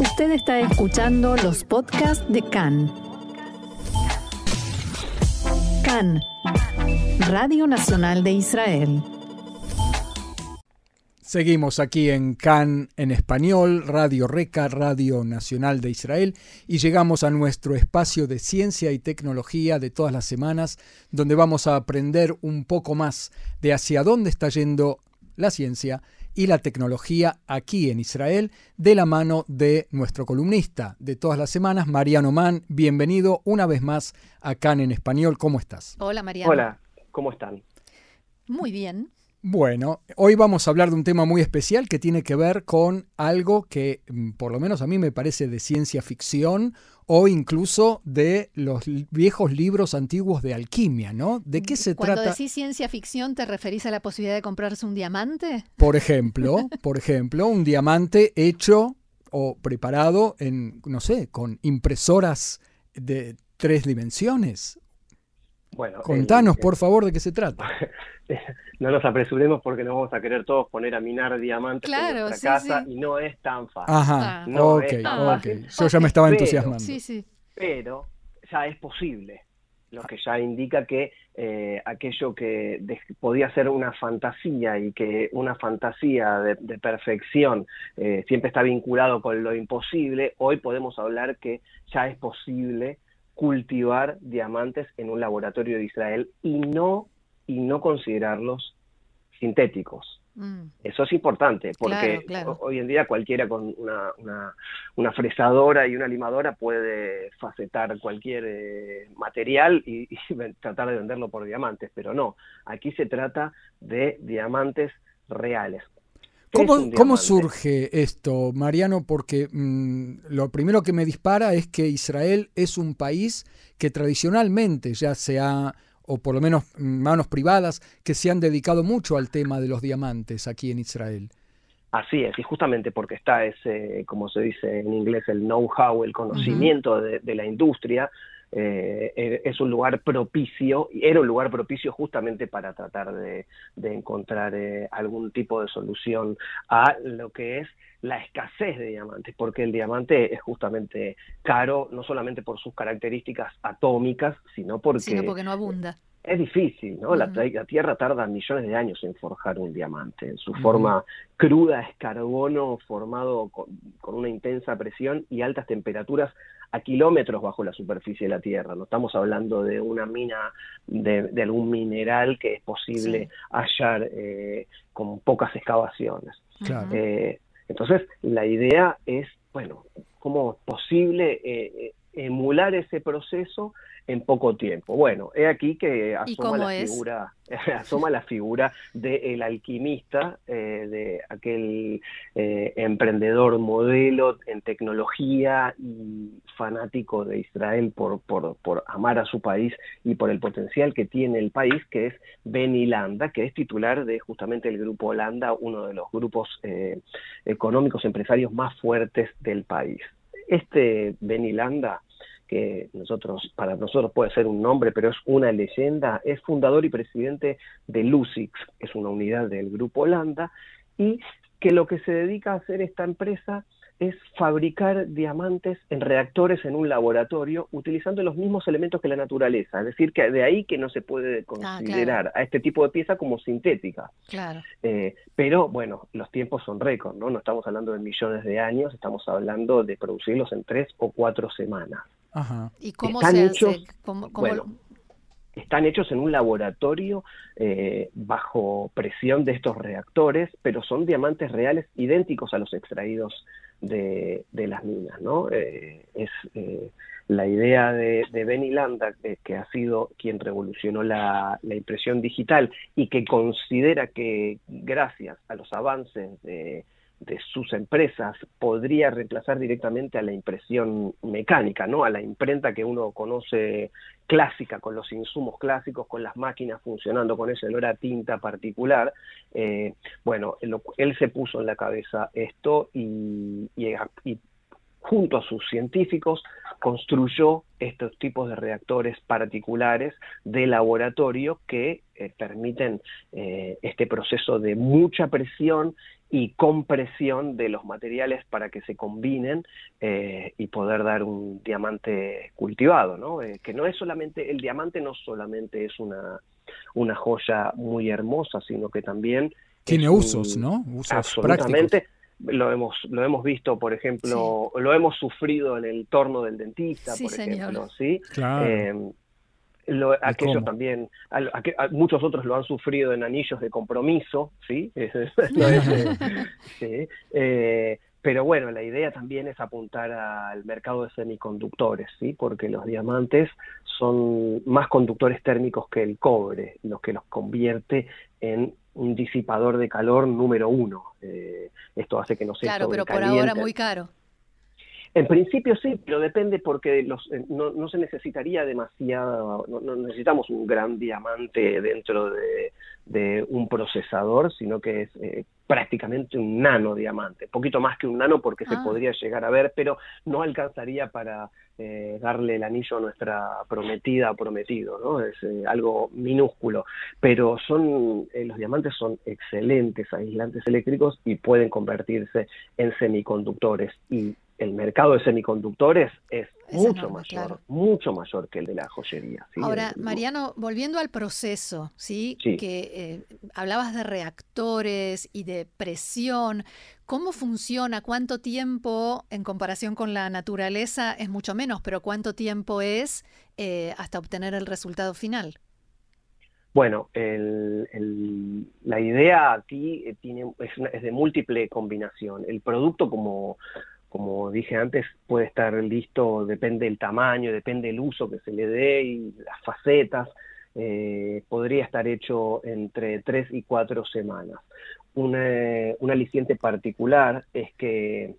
Usted está escuchando los podcasts de CAN. CAN, Radio Nacional de Israel. Seguimos aquí en CAN en español, Radio Reca, Radio Nacional de Israel, y llegamos a nuestro espacio de ciencia y tecnología de todas las semanas, donde vamos a aprender un poco más de hacia dónde está yendo la ciencia y la tecnología aquí en Israel, de la mano de nuestro columnista de todas las semanas, Mariano Mann. Bienvenido una vez más a CAN en español. ¿Cómo estás? Hola, Mariano. Hola, ¿cómo están? Muy bien. Bueno, hoy vamos a hablar de un tema muy especial que tiene que ver con algo que mm, por lo menos a mí me parece de ciencia ficción o incluso de los viejos libros antiguos de alquimia, ¿no? ¿De qué se Cuando trata? decís ciencia ficción, ¿te referís a la posibilidad de comprarse un diamante? Por ejemplo, por ejemplo, un diamante hecho o preparado en, no sé, con impresoras de tres dimensiones. Bueno, Contanos, el- por favor, de qué se trata. no nos apresuremos porque nos vamos a querer todos poner a minar diamantes Claro, en nuestra sí, casa sí. y no es tan fácil. Ajá, Ah. No ok, es tan ok. fácil. Yo ya me estaba Pero- entusiasmando. Sí, sí. Pero ya es posible, lo que ya indica que eh, aquello que de- podía ser una fantasía y que una fantasía de, de perfección eh, siempre está vinculado con lo imposible, hoy podemos hablar que ya es posible cultivar diamantes en un laboratorio de Israel y no y no considerarlos sintéticos. Mm. Eso es importante, porque Claro, claro. ho- hoy en día cualquiera con una, una, una fresadora y una limadora puede facetar cualquier eh, material y, tratar de venderlo por diamantes, pero no, aquí se trata de diamantes reales. ¿Qué es ¿Cómo, surge esto, Mariano? Porque mm, lo primero que me dispara es que Israel es un país que tradicionalmente ya se ha, o por lo menos mm, manos privadas, que se han dedicado mucho al tema de los diamantes aquí en Israel. Así es, y justamente porque está ese, como se dice en inglés, el know-how, el conocimiento de, de la industria, eh, eh, es un lugar propicio, era un lugar propicio justamente para tratar de, de encontrar eh, algún tipo de solución a lo que es la escasez de diamantes, porque el diamante es justamente caro, no solamente por sus características atómicas, sino porque Sino porque no abunda. Es difícil, ¿no? La, la Tierra tarda millones de años en forjar un diamante. En su forma cruda es carbono formado con, con una intensa presión y altas temperaturas a kilómetros bajo la superficie de la Tierra. No estamos hablando de una mina de, de algún mineral que es posible Sí. hallar eh, con pocas excavaciones. Claro. Eh, entonces, la idea es, bueno, cómo es posible eh, eh, emular ese proceso en poco tiempo. Bueno, he aquí que ¿Y asoma la es? figura, asoma la figura del alquimista, eh, de aquel eh, emprendedor modelo en tecnología y fanático de Israel por, por, por amar a su país y por el potencial que tiene el país, que es Benny Landa, que es titular de justamente el Grupo Holanda, uno de los grupos eh, económicos empresarios más fuertes del país. Este Benny Landa, que nosotros, para nosotros puede ser un nombre, pero es una leyenda, es fundador y presidente de Lucix, que es una unidad del Grupo Holanda, y que lo que se dedica a hacer esta empresa es fabricar diamantes en reactores en un laboratorio utilizando los mismos elementos que la naturaleza. Es decir, que de ahí que no se puede considerar a este tipo de pieza como sintética. Claro. Eh, pero bueno, los tiempos son récord, ¿no? No estamos hablando de millones de años, estamos hablando de producirlos en tres o cuatro semanas. Ajá. ¿Y cómo Están se hechos- hace? ¿Cómo- cómo bueno, Están hechos en un laboratorio eh, bajo presión de estos reactores, pero son diamantes reales idénticos a los extraídos de, las minas, ¿no? Eh, es eh, la idea de, Benny Landa, que ha sido quien revolucionó la, la impresión digital y que considera que gracias a los avances de, de sus empresas podría reemplazar directamente a la impresión mecánica, ¿no? A la imprenta que uno conoce clásica, con los insumos clásicos, con las máquinas funcionando con ese olor a tinta particular. Eh, bueno, él, se puso en la cabeza esto y, y, junto a sus científicos construyó estos tipos de reactores particulares de laboratorio que eh, permiten eh, este proceso de mucha presión y compresión de los materiales para que se combinen eh, y poder dar un diamante cultivado, ¿no? Eh, que no es solamente, el diamante no solamente es una, una joya muy hermosa, sino que también... Tiene usos, ¿no? Usos absolutamente. Lo hemos, lo hemos visto, por ejemplo, lo hemos sufrido en el torno del dentista, por ejemplo, ¿sí? Claro. Eh, lo, aquellos también, muchos otros lo han sufrido en anillos de compromiso, ¿sí? sí eh, pero bueno, la idea también es apuntar al mercado de semiconductores, ¿sí? Porque los diamantes son más conductores térmicos que el cobre, lo que los convierte en un disipador de calor número uno. Eh, esto hace que no sea Claro, pero por ahora muy caro. En principio sí, pero depende porque los, eh, no, se necesitaría demasiado, no, necesitamos un gran diamante dentro de, un procesador, sino que es eh, prácticamente un nano diamante, poquito más que un nano porque se ah. podría llegar a ver, pero no alcanzaría para eh, darle el anillo a nuestra prometida o prometido, ¿no? Es algo minúsculo, pero son los diamantes son excelentes aislantes eléctricos y pueden convertirse en semiconductores y el mercado de semiconductores es, mucho mayor, mucho mayor que el de la joyería. Ahora, Mariano, volviendo al proceso, ¿sí? Que eh, hablabas de reactores y de presión. ¿Cómo funciona? ¿Cuánto tiempo, en comparación con la naturaleza, es mucho menos, pero cuánto tiempo es eh, hasta obtener el resultado final? Bueno, la idea aquí eh, tiene, es, es, de múltiple combinación. El producto como, como dije antes, puede estar listo, depende del tamaño, depende del uso que se le dé y las facetas. Eh, podría estar hecho entre tres y cuatro semanas. un aliciente particular es que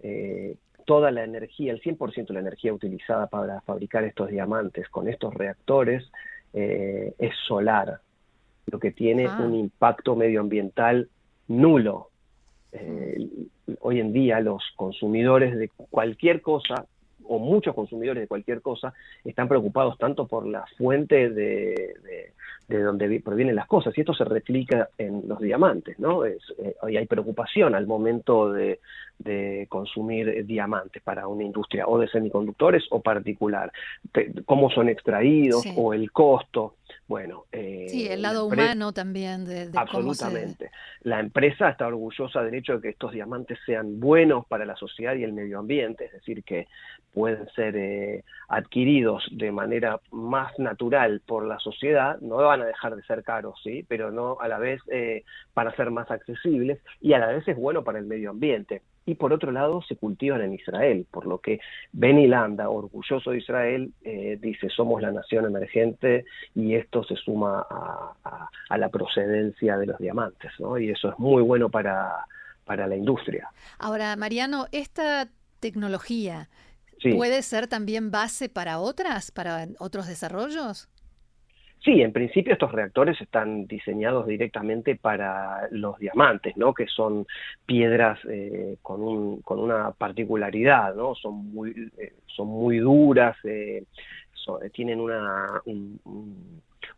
eh, toda la energía, el 100% de la energía utilizada para fabricar estos diamantes con estos reactores eh, es solar, lo que tiene ah. un impacto medioambiental nulo. Mm hoy en día los consumidores de cualquier cosa, o muchos consumidores de cualquier cosa, están preocupados tanto por la fuente de, de, donde provienen las cosas, y esto se replica en los diamantes, ¿no? Es, eh, hoy hay preocupación al momento de, de consumir diamantes para una industria o de semiconductores o particular, cómo son extraídos o el costo. Bueno, eh, sí, el lado humano también. De, absolutamente. La empresa está orgullosa del hecho de que estos diamantes sean buenos para la sociedad y el medio ambiente, es decir, que pueden ser eh, adquiridos de manera más natural por la sociedad, no van a dejar de ser caros, sí, pero no a la vez eh, para ser más accesibles y a la vez es bueno para el medio ambiente y por otro lado se cultivan en Israel, por lo que Benny Landa, orgulloso de Israel, eh, dice somos la nación emergente y esto se suma a, la procedencia de los diamantes, ¿no? Y eso es muy bueno para, para la industria. Ahora, Mariano, esta tecnología puede ser también base para otras, para otros desarrollos. Sí, en principio estos reactores están diseñados directamente para los diamantes, ¿no? Que son piedras eh, con, un, con una particularidad, ¿no? Son muy, eh, son muy duras, eh, tienen una,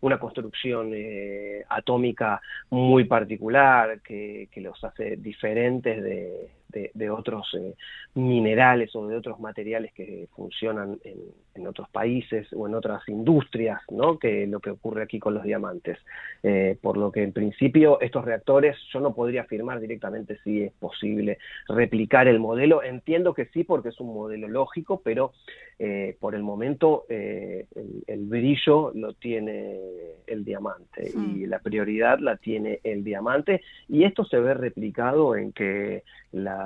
una construcción atómica muy particular que, que los hace diferentes de, de, otros eh, minerales o de otros materiales que funcionan en, otros países o en otras industrias, ¿no? que lo que ocurre aquí con los diamantes. Eh, por lo que en principio estos reactores, yo no podría afirmar directamente si es posible replicar el modelo. Entiendo que sí porque es un modelo lógico, pero eh, por el momento el, brillo lo tiene el diamante y la prioridad la tiene el diamante y esto se ve replicado en que la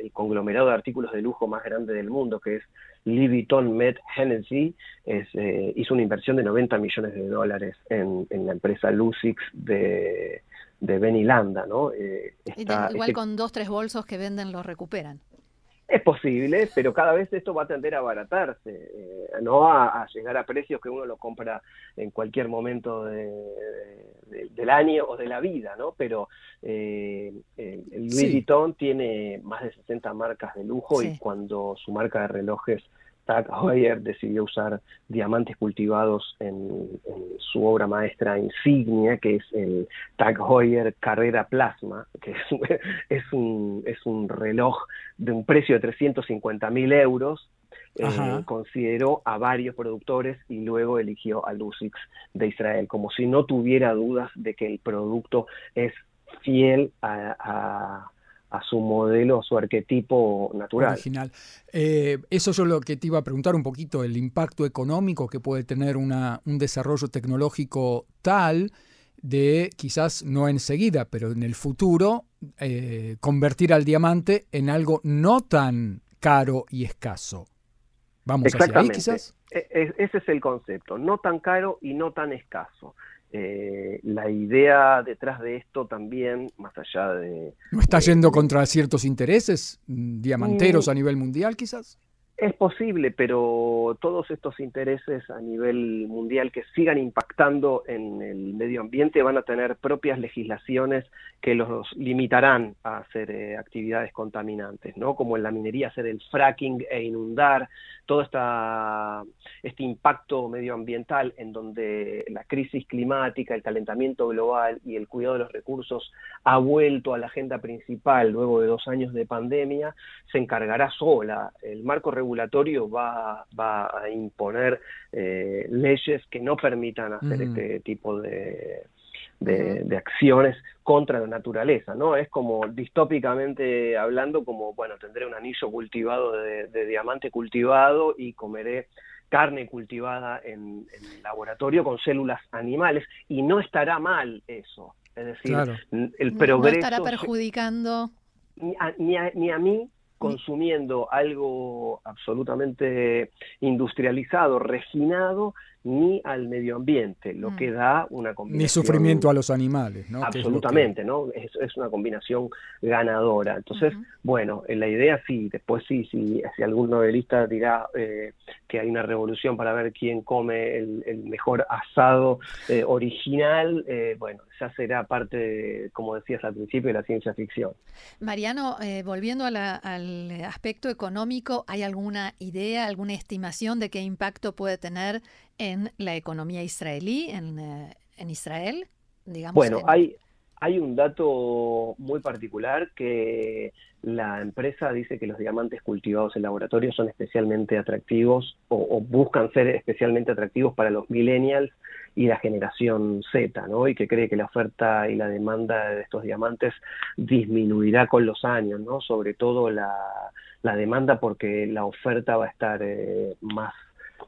el conglomerado de artículos de lujo más grande del mundo, que es Louis Vuitton Met Hennessy, eh, hizo una inversión de 90 millones de dólares en, la empresa Lucix de, de Benilanda, ¿no? Eh, igual este con dos, tres bolsos que venden los recuperan. Es posible, pero cada vez esto va a tender a abaratarse, eh, no a, llegar a precios que uno lo compra en cualquier momento del año o de la vida, ¿no? Pero eh, el, Louis Vuitton tiene más de 60 marcas de lujo y cuando su marca de relojes Tag Heuer decidió usar diamantes cultivados en, su obra maestra insignia, que es el Tag Heuer Carrera Plasma, que es, un, es un reloj de un precio de 350 mil euros. Eh, consideró a varios productores y luego eligió a Lusix de Israel, como si no tuviera dudas de que el producto es fiel a a su modelo, a su arquetipo natural. Original. Eh, eso es lo que te iba a preguntar un poquito, el impacto económico que puede tener una, un desarrollo tecnológico tal de quizás no enseguida, pero en el futuro, eh, convertir al diamante en algo no tan caro y escaso. Vamos hacia ahí quizás. E, e, ese es el concepto, no tan caro y no tan escaso. Eh, la idea detrás de esto también, más allá de... ¿No está yendo contra ciertos intereses mm, diamanteros mm. a nivel mundial quizás? Es posible, pero todos estos intereses a nivel mundial que sigan impactando en el medio ambiente van a tener propias legislaciones que los limitarán a hacer eh, actividades contaminantes, ¿no? Como en la minería hacer el fracking e inundar, todo esta, este impacto medioambiental en donde la crisis climática, el calentamiento global y el cuidado de los recursos ha vuelto a la agenda principal luego de dos años de pandemia, se encargará sola. El marco regulatorio va, va a imponer eh, leyes que no permitan hacer este tipo de, de, acciones contra la naturaleza, ¿no? Es como distópicamente hablando, como, bueno, tendré un anillo cultivado de, diamante cultivado y comeré carne cultivada en, en, laboratorio con células animales y no estará mal eso. Es decir, el progreso... No estará perjudicando... Ni ni, ni a mí consumiendo algo absolutamente industrializado, refinado, ni al medio ambiente, lo que mm. da una combinación... Ni sufrimiento a los animales, ¿no? Absolutamente, ¿no? Es, es, una combinación ganadora. Entonces, bueno, en la idea sí, después sí, sí si algún novelista dirá eh, que hay una revolución para ver quién come el, mejor asado eh, original, eh, bueno, ya será parte, como decías al principio, de la ciencia ficción. Mariano, volviendo al aspecto económico, ¿hay alguna idea, alguna estimación de qué impacto puede tener en la economía israelí, en, eh, en Israel? Digamos, bueno, hay, hay un dato muy particular que la empresa dice que los diamantes cultivados en laboratorio son especialmente atractivos o, buscan ser especialmente atractivos para los millennials y la generación Z, ¿no? Y que cree que la oferta y la demanda de estos diamantes disminuirá con los años, ¿no? Sobre todo la, la demanda porque la oferta va a estar eh, más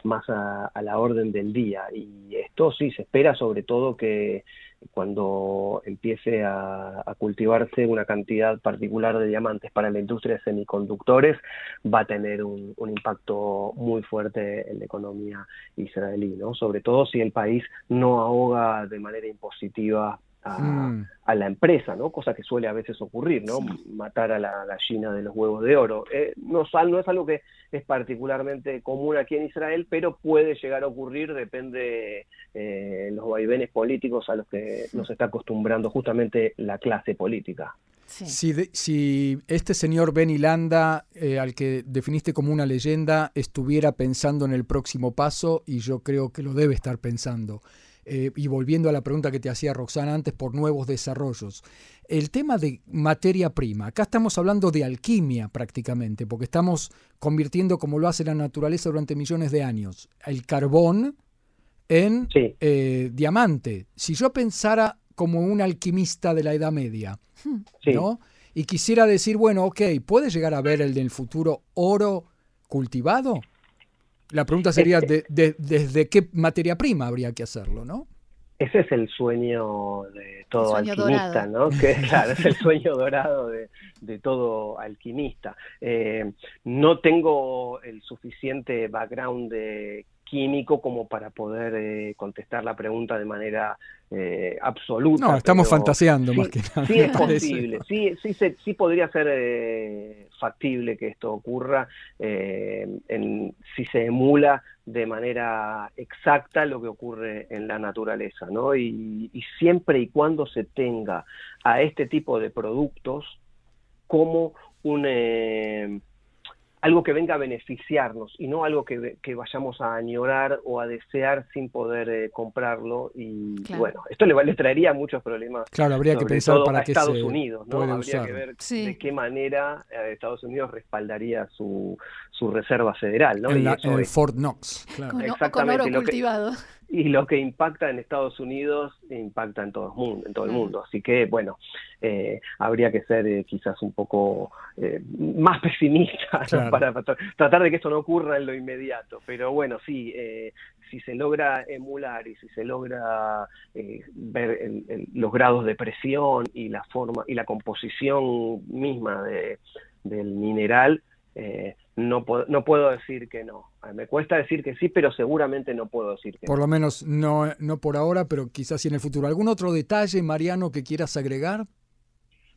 más a, la orden del día. Y esto sí se espera sobre todo que cuando empiece a, cultivarse una cantidad particular de diamantes para la industria de semiconductores, va a tener un, un impacto muy fuerte en la economía israelí, ¿no? Sobre todo si el país no ahoga de manera impositiva Mm. a, la empresa, ¿no? Cosa que suele a veces ocurrir, ¿no? Matar a la gallina de los huevos de oro. Eh, no, no es algo que es particularmente común aquí en Israel, pero puede llegar a ocurrir, depende eh, los vaivenes políticos a los que nos está acostumbrando justamente la clase política. Si, si, este señor Benny Landa, eh, al que definiste como una leyenda, estuviera pensando en el próximo paso, y yo creo que lo debe estar pensando, eh, y volviendo a la pregunta que te hacía Roxana antes por nuevos desarrollos, el tema de materia prima, acá estamos hablando de alquimia prácticamente, porque estamos convirtiendo, como lo hace la naturaleza durante millones de años, el carbón en eh, diamante. Si yo pensara como un alquimista de la Edad Media, ¿no? Y quisiera decir, bueno, ok, ¿puede llegar a ver el del futuro oro cultivado? La pregunta sería, de, ¿desde qué materia prima habría que hacerlo, no? Ese es el sueño de todo alquimista, ¿no? Que claro, es el sueño dorado de, todo alquimista. Eh, no tengo el suficiente background de químico como para poder eh, contestar la pregunta de manera eh, absoluta. No, estamos fantaseando más que nada. Sí es posible, sí, sí, sí podría ser eh, factible que esto ocurra en, si se emula de manera exacta lo que ocurre en la naturaleza, ¿no? Y, y siempre y cuando se tenga a este tipo de productos como un algo que venga a beneficiarnos y no algo que, que vayamos a añorar o a desear sin poder eh, comprarlo. Y bueno, esto le, le, traería muchos problemas. Claro, habría que pensar para qué Estados Unidos, ¿no? Habría que ver de qué manera eh, Estados Unidos respaldaría su, su reserva federal, ¿no? En, Fort Knox, claro. Con, oro cultivado y lo que impacta en Estados Unidos impacta en todo el mundo. En todo el mundo. Así que, bueno, eh, habría que ser eh, quizás un poco eh, más pesimista para, tratar de que esto no ocurra en lo inmediato. Pero bueno, sí, si se logra emular y si se logra ver los grados de presión y la forma y la composición misma de, del mineral, no, puedo, no puedo decir que no. Me cuesta decir que sí, pero seguramente no puedo decir que Por lo menos no, no por ahora, pero quizás sí en el futuro. ¿Algún otro detalle, Mariano, que quieras agregar?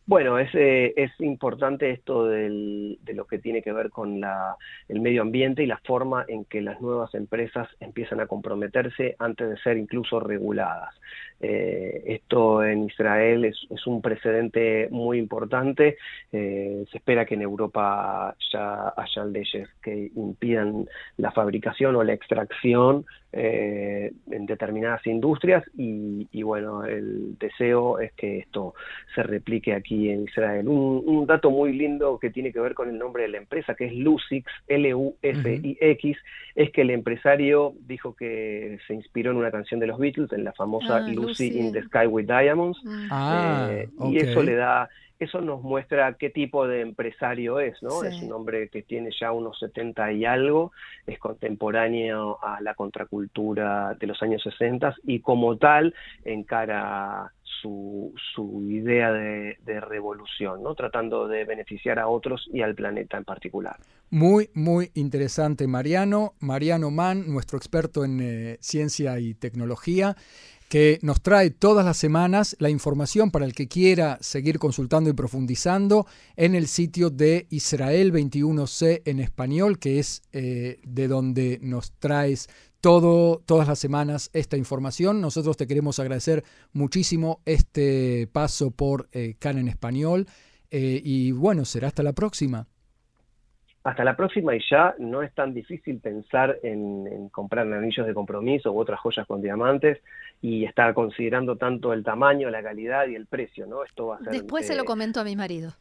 Bueno, es, eh, es importante esto del, de lo que tiene que ver con la, el medio ambiente y la forma en que las nuevas empresas empiezan a comprometerse antes de ser incluso reguladas. Eh, esto en Israel es, un precedente muy importante. Eh, se espera que en Europa ya haya leyes que impidan la fabricación o la extracción eh, en determinadas industrias y, y, bueno, el deseo es que esto se replique aquí en Israel. Un, dato muy lindo que tiene que ver con el nombre de la empresa, que es Lusix, L-U-S-I-X, es que el empresario dijo que se inspiró en una canción de los Beatles, en la famosa ah, Lucy, in the Sky with Diamonds, ah, eh, y eso le da eso nos muestra qué tipo de empresario es, ¿no? Es un hombre que tiene ya unos 70 y algo, es contemporáneo a la contracultura de los años 60 y como tal encara su, su idea de, revolución, ¿no? Tratando de beneficiar a otros y al planeta en particular. Muy, muy interesante, Mariano. Mariano Mann, nuestro experto en eh, ciencia y tecnología que nos trae todas las semanas la información para el que quiera seguir consultando y profundizando en el sitio de Israel 21C en español, que es eh, de donde nos traes todo, todas las semanas esta información. Nosotros te queremos agradecer muchísimo este paso por eh, CAN en español eh, y bueno, será hasta la próxima hasta la próxima y ya no es tan difícil pensar en, comprar anillos de compromiso u otras joyas con diamantes y estar considerando tanto el tamaño, la calidad y el precio, ¿no? Esto va a ser, Después se lo eh, comento a mi marido.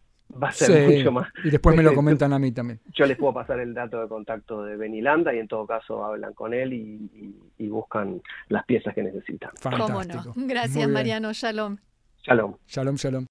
Va a ser mucho más. Y después me lo comentan a mí también. Yo les puedo pasar el dato de contacto de Benilanda y en todo caso hablan con él y, buscan las piezas que necesitan. Fantástico. ¿Cómo no? Gracias, Mariano. Shalom. Shalom. Shalom, shalom.